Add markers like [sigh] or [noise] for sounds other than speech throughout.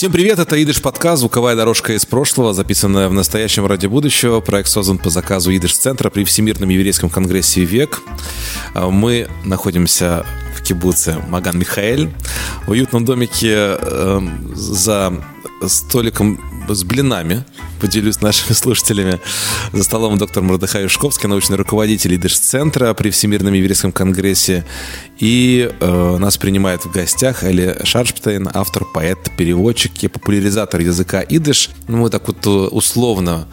Всем привет, это Идыш подкаст «Звуковая дорожка из прошлого», записанная в настоящем ради будущего. Проект создан по заказу Идыш-центра при Всемирном еврейском конгрессе «Век». А, мы находимся в кибуце Маган Михаэль, в уютном домике э, за столиком с блинами, поделюсь нашими [laughs] слушателями. За столом доктор Мордыхай Юшковский, научный руководитель Идыш-центра при Всемирном еврейском конгрессе. И э, нас принимает в гостях Эли Шаршптейн, автор, поэт, переводчик и популяризатор языка идыш. Ну, мы так вот э, условно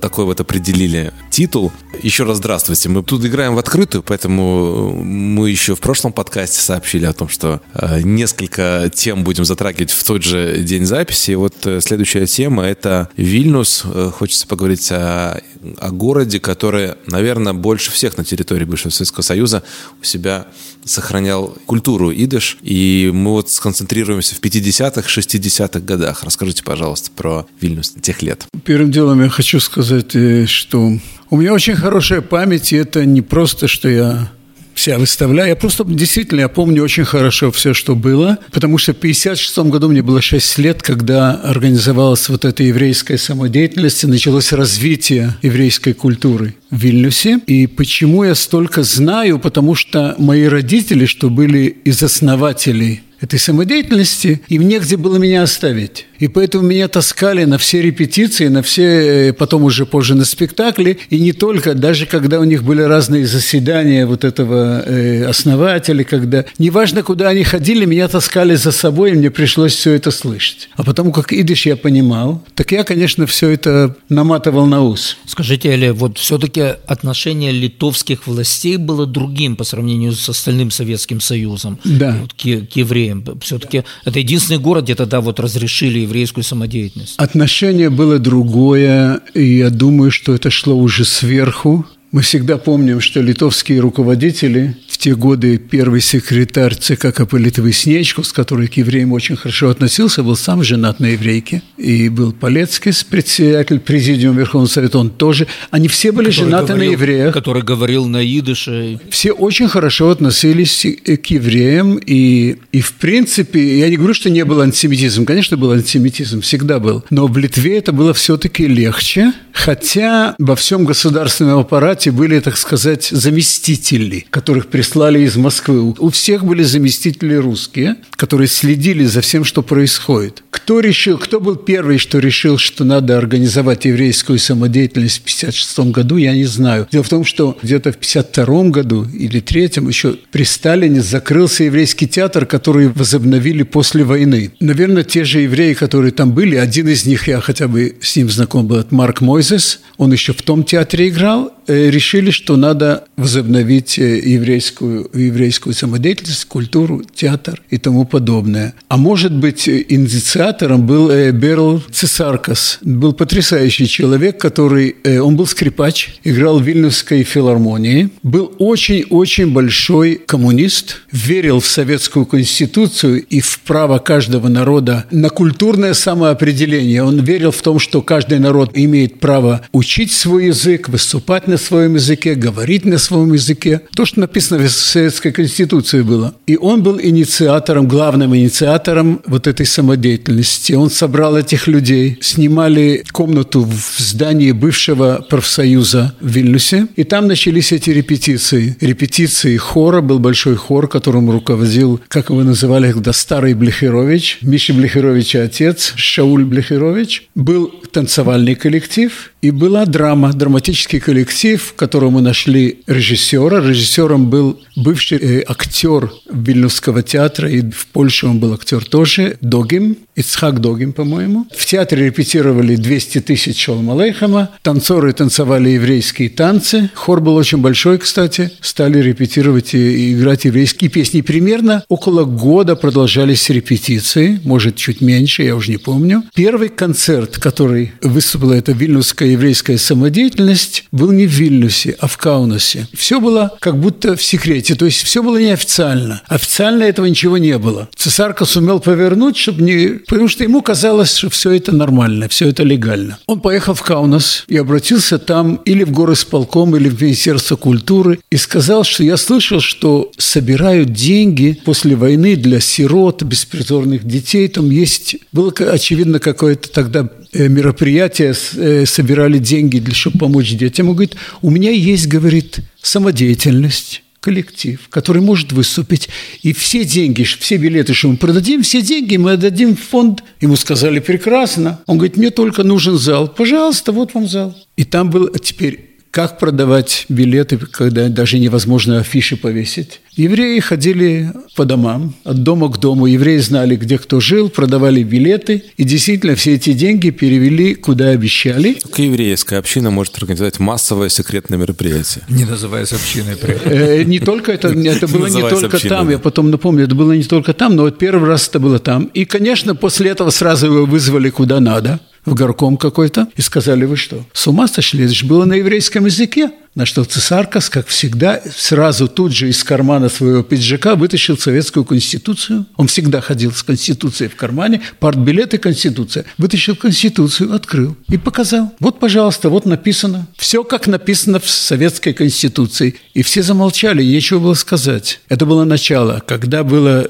такой вот определили титул. Еще раз здравствуйте. Мы тут играем в открытую, поэтому мы еще в прошлом подкасте сообщили о том, что э, несколько тем будем затрагивать в тот же день записи. И вот э, следующая тема — это Вильнюс. Э, хочется поговорить о, о городе, который, наверное, больше всех на территории бывшего Советского Союза у себя сохранял культуру идыш, и мы вот сконцентрируемся в 50-х, 60-х годах. Расскажите, пожалуйста, про Вильнюс тех лет. Первым делом я хочу сказать, э, что у меня очень хорошая память, и это не просто, что я себя выставляю. Я просто действительно, я помню очень хорошо все, что было, потому что в 56 году мне было 6 лет, когда организовалась вот эта еврейская самодеятельность, и началось развитие еврейской культуры в Вильнюсе. И почему я столько знаю? Потому что мои родители, что были из основателей этой самодеятельности, им негде было меня оставить. И поэтому меня таскали на все репетиции, на все, э, потом уже позже на спектакли. И не только, даже когда у них были разные заседания вот этого э, основателя, когда неважно, куда они ходили, меня таскали за собой, и мне пришлось все это слышать. А потому как идиш я понимал, так я, конечно, все это наматывал на ус. Скажите, Эля, вот все-таки отношение литовских властей было другим по сравнению с остальным Советским Союзом, да. вот, к, к евреям. Все-таки это единственный город, где тогда вот разрешили еврейскую самодеятельность. Отношение было другое, и я думаю, что это шло уже сверху. Мы всегда помним, что литовские руководители в те годы первый секретарь ЦК КП Литвы Снечкус, который к евреям очень хорошо относился, был сам женат на еврейке, и был Полецкис, председатель президиума Верховного Совета, он тоже. Они все были который женаты говорил, на евреях. Который говорил на идыше. Все очень хорошо относились к евреям, и, и в принципе, я не говорю, что не было антисемитизм, конечно, был антисемитизм, всегда был, но в Литве это было все-таки легче, хотя во всем государственном аппарате были, так сказать, заместители, которых прислали из Москвы. У всех были заместители русские, которые следили за всем, что происходит. Кто решил, кто был первый, что решил, что надо организовать еврейскую самодеятельность в 1956 году, я не знаю. Дело в том, что где-то в 1952 году или 1953 еще при Сталине закрылся еврейский театр, который возобновили после войны. Наверное, те же евреи, которые там были, один из них, я хотя бы с ним знаком был, Марк Мойзес, он еще в том театре играл, решили, что надо возобновить э, еврейскую, еврейскую самодеятельность, культуру, театр и тому подобное. А может быть, инициатором был э, Берл Цесаркас. Был потрясающий человек, который... Э, он был скрипач, играл в Вильнюсской филармонии, был очень-очень большой коммунист, верил в советскую конституцию и в право каждого народа на культурное самоопределение. Он верил в том, что каждый народ имеет право учить свой язык, выступать на своем языке, говорить на своем языке. То, что написано в Советской Конституции было. И он был инициатором, главным инициатором вот этой самодеятельности. Он собрал этих людей, снимали комнату в здании бывшего профсоюза в Вильнюсе, и там начались эти репетиции. Репетиции хора, был большой хор, которым руководил, как его называли когда старый Блехерович, Миша Блехеровича отец, Шауль Блехерович. Был танцевальный коллектив, и была драма, драматический коллектив, в котором мы нашли режиссера. Режиссером был бывший э, актер Вильнюсского театра, и в Польше он был актер тоже, Догим, Ицхак Догим, по-моему. В театре репетировали 200 тысяч Шолом Алейхама, танцоры танцевали еврейские танцы, хор был очень большой, кстати, стали репетировать и играть еврейские песни. Примерно около года продолжались репетиции, может, чуть меньше, я уже не помню. Первый концерт, который выступила эта вильнюсская еврейская самодеятельность, был не в Вильнюсе, а в Каунасе. Все было как будто в секрете, то есть все было неофициально. Официально этого ничего не было. Цесарка сумел повернуть, чтобы не... потому что ему казалось, что все это нормально, все это легально. Он поехал в Каунас и обратился там или в горосполком, или в Министерство культуры и сказал, что я слышал, что собирают деньги после войны для сирот, беспризорных детей. Там есть... Было, очевидно, какое-то тогда мероприятие, э, собирали деньги, для, чтобы помочь детям. Он говорит, у меня есть, говорит, самодеятельность коллектив, который может выступить, и все деньги, все билеты, что мы продадим, все деньги мы отдадим в фонд. Ему сказали, прекрасно. Он говорит, мне только нужен зал. Пожалуйста, вот вам зал. И там был, а теперь как продавать билеты, когда даже невозможно афиши повесить? Евреи ходили по домам, от дома к дому. Евреи знали, где кто жил, продавали билеты. И действительно все эти деньги перевели, куда обещали. Только еврейская община может организовать массовое секретное мероприятие. Не называясь общиной. Э, не только это, это было не только там. Я потом напомню, это было не только там, но вот первый раз это было там. И, конечно, после этого сразу его вызвали куда надо в горком какой-то и сказали, вы что, с ума сошли? Это же было на еврейском языке. На что Цесаркас, как всегда, сразу тут же из кармана своего пиджака вытащил советскую конституцию. Он всегда ходил с конституцией в кармане, партбилет и конституция. Вытащил конституцию, открыл и показал. Вот, пожалуйста, вот написано. Все, как написано в советской конституции. И все замолчали, нечего было сказать. Это было начало, когда было...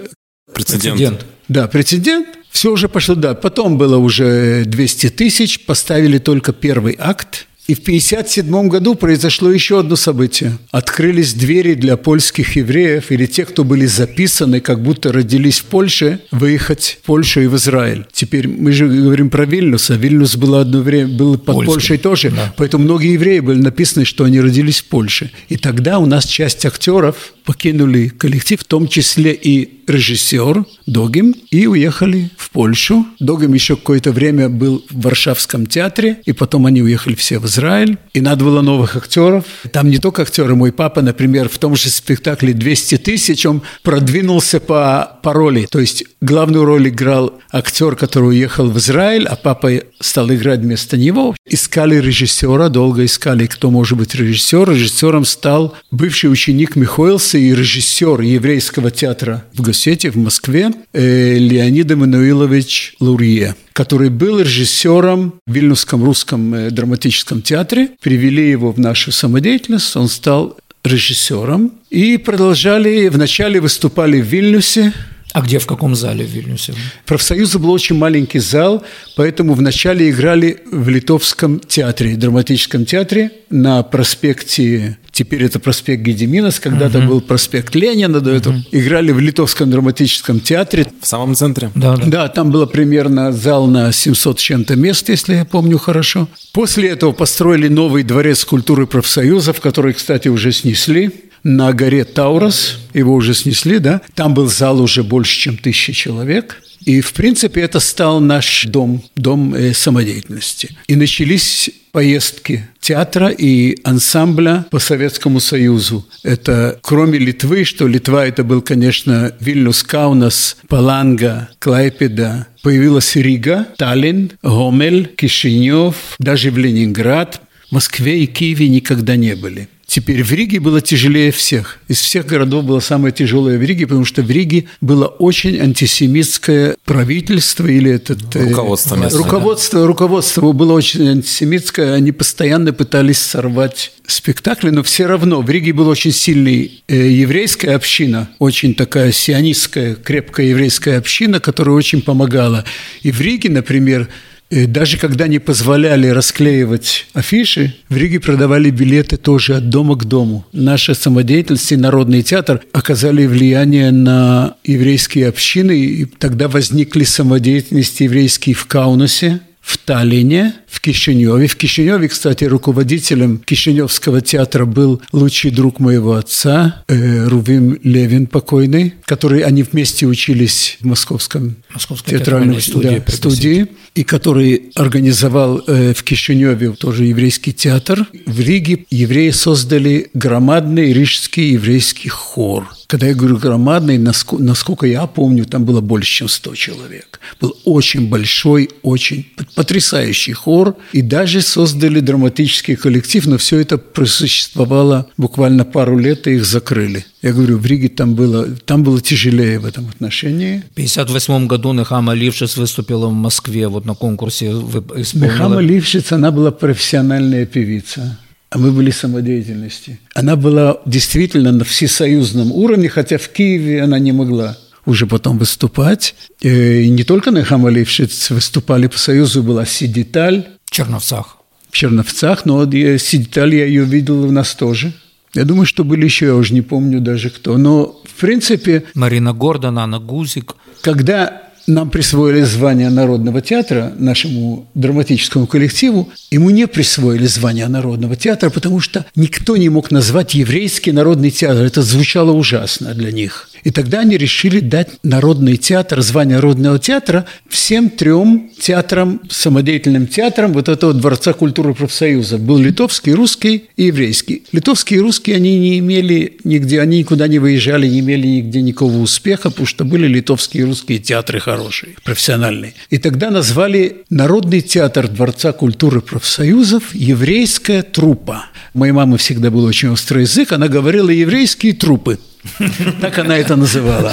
Прецедент. прецедент. Да, прецедент. Все уже пошло, да. Потом было уже 200 тысяч, поставили только первый акт. И в 1957 году произошло еще одно событие. Открылись двери для польских евреев или тех, кто были записаны, как будто родились в Польше, выехать в Польшу и в Израиль. Теперь мы же говорим про Вильнюс, а Вильнюс был одно время был под Польской. Польшей тоже. Да. Поэтому многие евреи были написаны, что они родились в Польше. И тогда у нас часть актеров покинули коллектив, в том числе и режиссер Догим, и уехали в Польшу. Догим еще какое-то время был в Варшавском театре, и потом они уехали все в Израиль. И надо было новых актеров. Там не только актеры. Мой папа, например, в том же спектакле «200 тысяч» он продвинулся по, по роли. То есть главную роль играл актер, который уехал в Израиль, а папа стал играть вместо него. Искали режиссера, долго искали, кто может быть режиссер. Режиссером стал бывший ученик Михоэлса и режиссер еврейского театра в Гасете в Москве э, Леонид Эммануилович Лурье, который был режиссером в Вильнюсском русском э, драматическом театре. Привели его в нашу самодеятельность, он стал режиссером. И продолжали, вначале выступали в Вильнюсе, а где, в каком зале в Вильнюсе? Профсоюза был очень маленький зал, поэтому вначале играли в Литовском театре, драматическом театре на проспекте Теперь это проспект Гедеминас, когда-то угу. был проспект Ленина, до этого угу. играли в Литовском драматическом театре. В самом центре? Да, да. Да, там было примерно зал на 700 чем-то мест, если я помню хорошо. После этого построили новый дворец культуры профсоюзов, который, кстати, уже снесли на горе Таурос, его уже снесли, да, там был зал уже больше, чем тысяча человек. И, в принципе, это стал наш дом, дом э, самодеятельности. И начались поездки театра и ансамбля по Советскому Союзу. Это кроме Литвы, что Литва это был, конечно, Вильнюс, Каунас, Паланга, Клайпеда, появилась Рига, Таллин, Гомель, Кишинев, даже в Ленинград, Москве и Киеве никогда не были. Теперь в Риге было тяжелее всех. Из всех городов было самое тяжелое в Риге, потому что в Риге было очень антисемитское правительство или этот... Э, руководство местное, Руководство, да? руководство было очень антисемитское. Они постоянно пытались сорвать спектакли, но все равно в Риге была очень сильная э, еврейская община, очень такая сионистская, крепкая еврейская община, которая очень помогала. И в Риге, например, и даже когда не позволяли расклеивать афиши, в Риге продавали билеты тоже от дома к дому. Наша самодеятельность и Народный театр оказали влияние на еврейские общины, и тогда возникли самодеятельности еврейские в Каунасе, в Таллине, в Кишиневе. В Кишиневе, кстати, руководителем Кишиневского театра был лучший друг моего отца, э, Рувим Левин покойный, который они вместе учились в Московском Московской театральной студии, да, студии, и который организовал э, в Кишиневе тоже еврейский театр. В Риге евреи создали громадный рижский еврейский хор. Когда я говорю громадный, насколько, насколько я помню, там было больше, чем 100 человек. Был очень большой, очень потрясающий хор, и даже создали драматический коллектив, но все это просуществовало буквально пару лет, и их закрыли. Я говорю, в Риге там было, там было тяжелее в этом отношении. В 1958 году Нехама Лившиц выступила в Москве вот на конкурсе. Исполнила... Нехама Лившиц, она была профессиональная певица а мы были самодеятельности. Она была действительно на всесоюзном уровне, хотя в Киеве она не могла уже потом выступать. Э, и не только на Хамалившиц выступали по Союзу, была Сидиталь. В Черновцах. В Черновцах, но Сидиталь я ее видел у нас тоже. Я думаю, что были еще, я уже не помню даже кто. Но, в принципе... Марина Гордон, Анна Гузик. Когда нам присвоили звание Народного театра, нашему драматическому коллективу, ему не присвоили звание Народного театра, потому что никто не мог назвать еврейский народный театр. Это звучало ужасно для них. И тогда они решили дать Народный театр, звание Народного театра всем трем театрам, самодеятельным театрам вот этого Дворца культуры профсоюза. Был литовский, русский и еврейский. Литовские и русские они не имели нигде, они никуда не выезжали, не имели нигде никакого успеха, потому что были литовские и русские театры хорошие, профессиональные. И тогда назвали Народный театр Дворца культуры профсоюзов «Еврейская труппа». Моей мамы всегда был очень острый язык, она говорила «еврейские трупы». Так она это называла.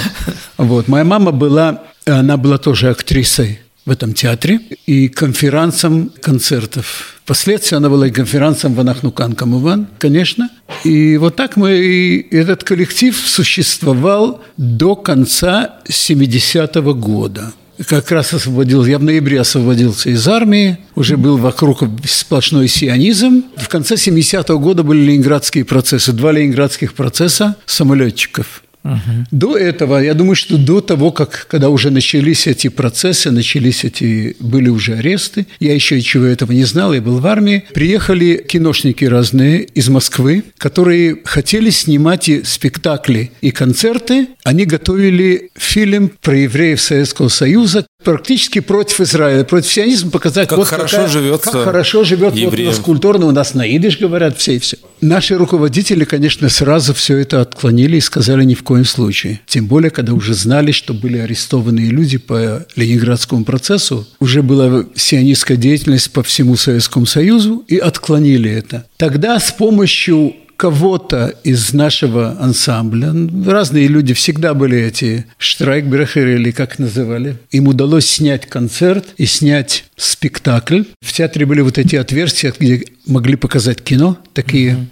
Вот. Моя мама была, она была тоже актрисой в этом театре и конферансом концертов. Впоследствии она была и конферансом в Анахнукан Камуван, конечно. И вот так мы, и этот коллектив существовал до конца 70-го года как раз освободился, я в ноябре освободился из армии, уже был вокруг сплошной сионизм. В конце 70-го года были ленинградские процессы, два ленинградских процесса самолетчиков. Угу. До этого, я думаю, что до того, как, когда уже начались эти процессы, начались эти, были уже аресты, я еще ничего этого не знал, я был в армии, приехали киношники разные из Москвы, которые хотели снимать и спектакли и концерты. Они готовили фильм про евреев Советского Союза, практически против Израиля, против сионизма, показать, как вот хорошо какая, живется как хорошо живет вот у нас культурно, у нас на идиш говорят все и все. Наши руководители, конечно, сразу все это отклонили и сказали ни в коем случае. Тем более, когда уже знали, что были арестованные люди по Ленинградскому процессу, уже была сионистская деятельность по всему Советскому Союзу и отклонили это. Тогда с помощью кого-то из нашего ансамбля, разные люди всегда были эти штрайкбрехеры или как называли, им удалось снять концерт и снять спектакль. В театре были вот эти отверстия, где могли показать кино, такие.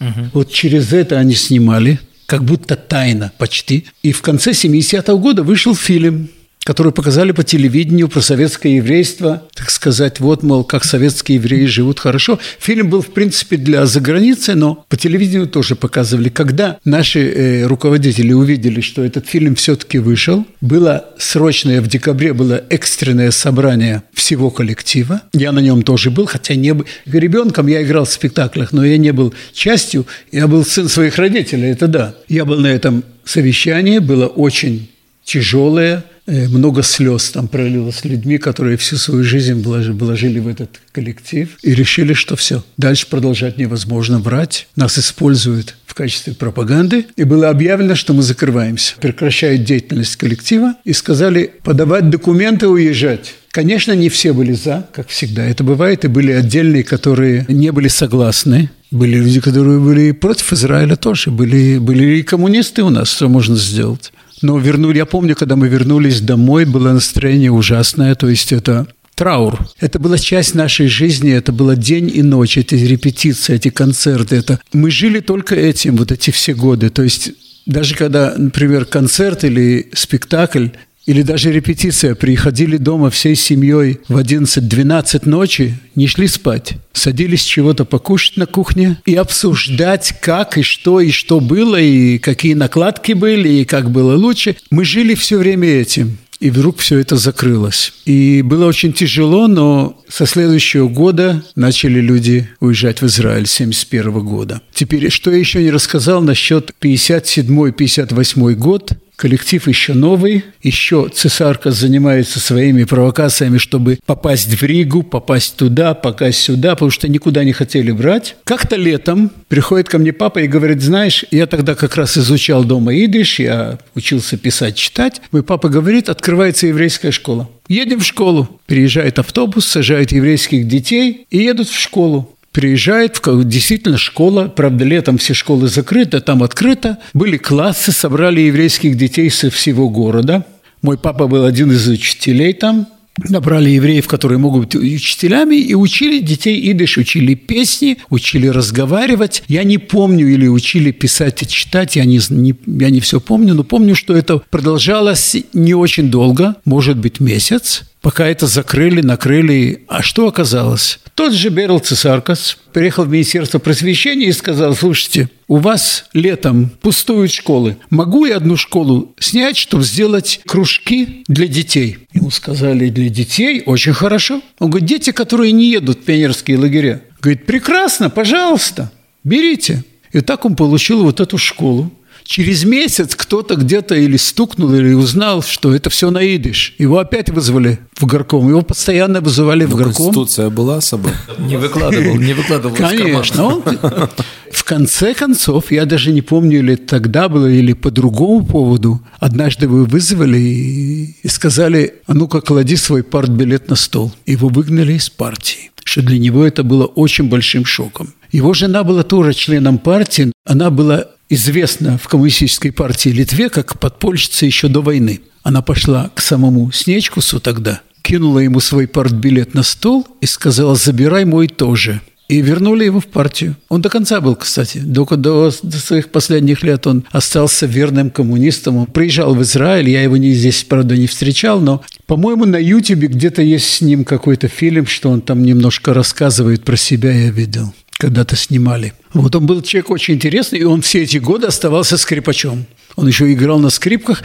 Uh-huh. Вот через это они снимали, как будто тайно почти. И в конце 70-го года вышел фильм которые показали по телевидению про советское еврейство, так сказать, вот, мол, как советские евреи живут хорошо. Фильм был, в принципе, для заграницы, но по телевидению тоже показывали. Когда наши э, руководители увидели, что этот фильм все-таки вышел, было срочное, в декабре было экстренное собрание всего коллектива. Я на нем тоже был, хотя не был. Ребенком я играл в спектаклях, но я не был частью. Я был сын своих родителей, это да. Я был на этом совещании, было очень тяжелое, много слез там пролилось людьми, которые всю свою жизнь вложили в этот коллектив и решили, что все, дальше продолжать невозможно врать, нас используют в качестве пропаганды, и было объявлено, что мы закрываемся, прекращают деятельность коллектива и сказали подавать документы, уезжать. Конечно, не все были за, как всегда это бывает, и были отдельные, которые не были согласны. Были люди, которые были против Израиля тоже, были, были и коммунисты у нас, что можно сделать. Но вернули, я помню, когда мы вернулись домой, было настроение ужасное, то есть это траур. Это была часть нашей жизни, это было день и ночь, эти репетиции, эти концерты. Это... Мы жили только этим вот эти все годы. То есть даже когда, например, концерт или спектакль, или даже репетиция, приходили дома всей семьей в 11-12 ночи, не шли спать. Садились чего-то покушать на кухне и обсуждать, как и что, и что было, и какие накладки были, и как было лучше. Мы жили все время этим. И вдруг все это закрылось. И было очень тяжело, но со следующего года начали люди уезжать в Израиль, 71 года. Теперь, что я еще не рассказал насчет 57-58 год, Коллектив еще новый, еще цесарка занимается своими провокациями, чтобы попасть в Ригу, попасть туда, попасть сюда, потому что никуда не хотели брать. Как-то летом приходит ко мне папа и говорит, знаешь, я тогда как раз изучал дома идиш, я учился писать, читать. Мой папа говорит, открывается еврейская школа. Едем в школу. Приезжает автобус, сажает еврейских детей и едут в школу приезжает, действительно школа, правда, летом все школы закрыты, там открыто. Были классы, собрали еврейских детей со всего города. Мой папа был один из учителей там, набрали евреев, которые могут быть учителями, и учили детей идыш, учили песни, учили разговаривать. Я не помню, или учили писать и читать, я не, не, я не все помню, но помню, что это продолжалось не очень долго, может быть, месяц пока это закрыли, накрыли. А что оказалось? Тот же Берл Цесаркас приехал в Министерство просвещения и сказал, слушайте, у вас летом пустуют школы. Могу я одну школу снять, чтобы сделать кружки для детей? Ему сказали, для детей очень хорошо. Он говорит, дети, которые не едут в пионерские лагеря. Говорит, прекрасно, пожалуйста, берите. И так он получил вот эту школу. Через месяц кто-то где-то или стукнул, или узнал, что это все на идиш. Его опять вызвали в горком. Его постоянно вызывали в горком. Конституция была с собой? Не выкладывал, не выкладывал Конечно. Он, [laughs] в конце концов, я даже не помню, или тогда было, или по другому поводу, однажды вы вызвали и, и сказали, а ну-ка, клади свой партбилет на стол. Его выгнали из партии что для него это было очень большим шоком. Его жена была тоже членом партии, она была известна в коммунистической партии Литве как подпольщица еще до войны. Она пошла к самому Снечкусу тогда, кинула ему свой партбилет на стол и сказала «забирай мой тоже». И вернули его в партию. Он до конца был, кстати. До, до, до своих последних лет он остался верным коммунистом. Он приезжал в Израиль, я его не, здесь, правда, не встречал, но, по-моему, на Ютубе где-то есть с ним какой-то фильм, что он там немножко рассказывает про себя, я видел когда-то снимали. Вот он был человек очень интересный, и он все эти годы оставался скрипачом. Он еще играл на скрипках.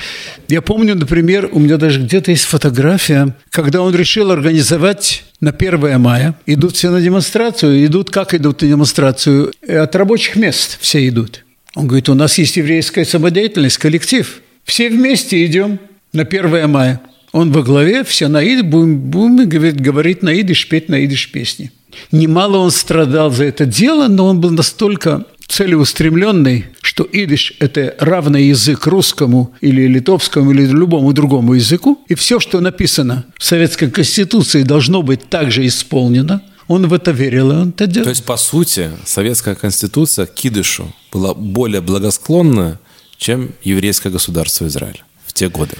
Я помню, например, у меня даже где-то есть фотография, когда он решил организовать на 1 мая. Идут все на демонстрацию. Идут, как идут на демонстрацию? От рабочих мест все идут. Он говорит, у нас есть еврейская самодеятельность, коллектив. Все вместе идем на 1 мая. Он во главе, все на идиш, будем, будем говорит, говорить на идиш, петь на идиш песни. Немало он страдал за это дело, но он был настолько целеустремленный, что идиш – это равный язык русскому или литовскому или любому другому языку, и все, что написано в Советской Конституции, должно быть также исполнено. Он в это верил, и он это делал. То есть, по сути, Советская Конституция к идышу была более благосклонна, чем еврейское государство Израиль в те годы.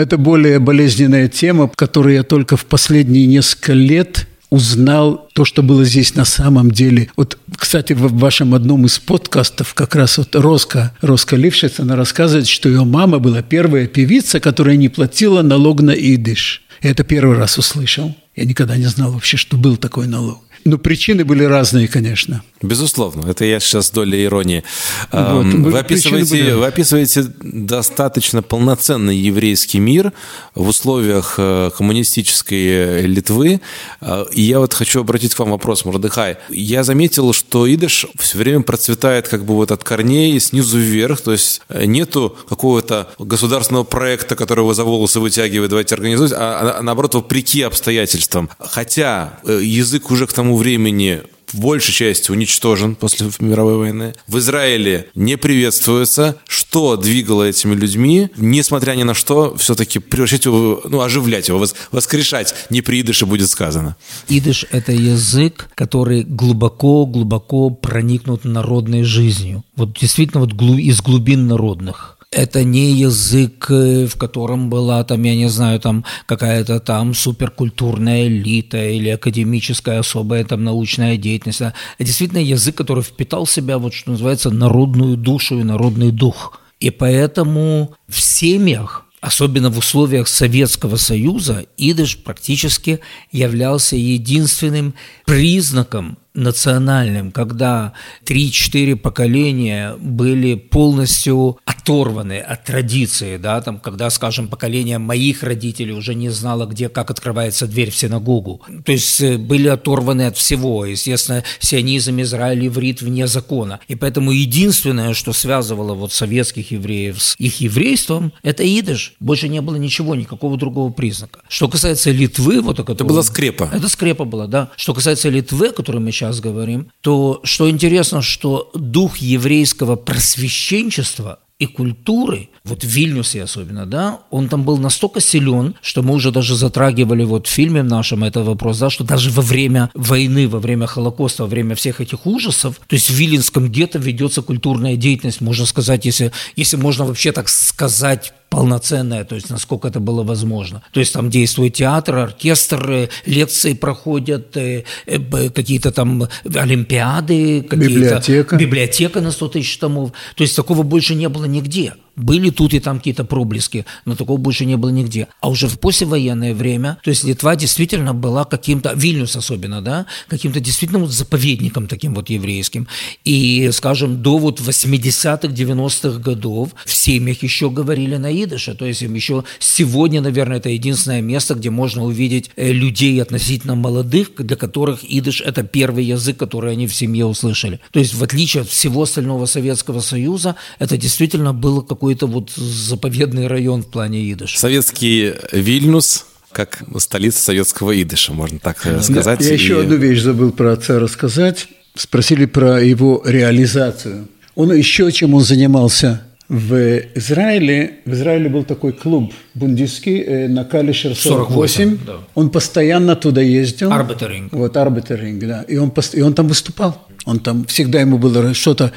Это более болезненная тема, которую я только в последние несколько лет узнал то, что было здесь на самом деле. Вот, кстати, в вашем одном из подкастов как раз вот Роско, Роско Лившиц, она рассказывает, что ее мама была первая певица, которая не платила налог на идыш. Я это первый раз услышал. Я никогда не знал вообще, что был такой налог. Но причины были разные, конечно. Безусловно, это я сейчас доля иронии. Вот, вы, описываете, были... вы описываете достаточно полноценный еврейский мир в условиях э, коммунистической Литвы. Э, и я вот хочу обратить к вам вопрос, Мурдыхай. Я заметил, что идыш все время процветает как бы вот от корней снизу вверх, то есть э, нету какого-то государственного проекта, который его за волосы вытягивает, давайте организовать, а, а наоборот, вопреки обстоятельствам. Хотя язык уже к тому времени в большей части уничтожен после мировой войны. В Израиле не приветствуется. Что двигало этими людьми, несмотря ни на что, все-таки превращать его, ну, оживлять его, воскрешать, не при идыше будет сказано. Идыш – это язык, который глубоко-глубоко проникнут народной жизнью. Вот действительно вот из глубин народных это не язык, э, в котором была там, я не знаю, там какая-то там суперкультурная элита или академическая особая там научная деятельность. Это действительно язык, который впитал в себя, вот что называется, народную душу и народный дух. И поэтому в семьях особенно в условиях Советского Союза, идыш практически являлся единственным признаком национальным, когда 3-4 поколения были полностью оторваны от традиции, да, там, когда, скажем, поколение моих родителей уже не знало, где, как открывается дверь в синагогу. То есть э, были оторваны от всего. Естественно, сионизм, Израиль, иврит вне закона. И поэтому единственное, что связывало вот советских евреев с их еврейством, это идыш. Больше не было ничего, никакого другого признака. Что касается Литвы, вот это была скрепа. Это скрепа была, да. Что касается Литвы, о которой мы сейчас говорим, то что интересно, что дух еврейского просвещенчества и культуры, вот в Вильнюсе особенно, да, он там был настолько силен, что мы уже даже затрагивали вот в фильме нашем этот вопрос, да, что даже во время войны, во время Холокоста, во время всех этих ужасов, то есть в Виленском гетто ведется культурная деятельность, можно сказать, если, если можно вообще так сказать, полноценная, то есть насколько это было возможно. То есть там действует театр, оркестр, лекции проходят, э, э, какие-то там олимпиады, библиотека. библиотека на 100 тысяч томов. То есть такого больше не было нигде. Были тут и там какие-то проблески, но такого больше не было нигде. А уже в послевоенное время, то есть Литва действительно была каким-то, Вильнюс особенно, да, каким-то действительно вот заповедником таким вот еврейским. И, скажем, до вот 80-х, 90-х годов в семьях еще говорили на идыше, то есть им еще сегодня, наверное, это единственное место, где можно увидеть э, людей относительно молодых, для которых идыш – это первый язык, который они в семье услышали. То есть в отличие от всего остального Советского Союза, это действительно было какое какой-то вот заповедный район в плане идыша. Советский Вильнюс как столица советского идыша, можно так э, сказать. Да, я и... еще одну вещь забыл про отца рассказать. Спросили про его реализацию. Он еще чем он занимался в Израиле, в Израиле был такой клуб бундистский э, на Калишер 48. 48 да. Он постоянно туда ездил. Арбитеринг. Вот, арбитеринг, да. И он, и он там выступал. Он там, всегда ему было что-то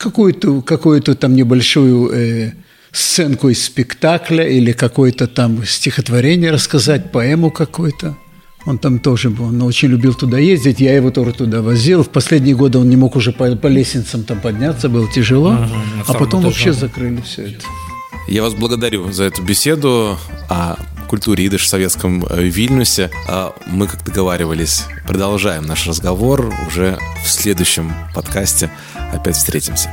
какую-то какую там небольшую э, сценку из спектакля или какое-то там стихотворение рассказать, поэму какую-то. Он там тоже был, он очень любил туда ездить, я его тоже туда возил. В последние годы он не мог уже по, по лестницам там подняться, было тяжело, ага, а потом вообще закрыли все это. Я вас благодарю за эту беседу о культуре идыш в советском э, Вильнюсе. А мы, как договаривались, продолжаем наш разговор уже в следующем подкасте. Опять встретимся.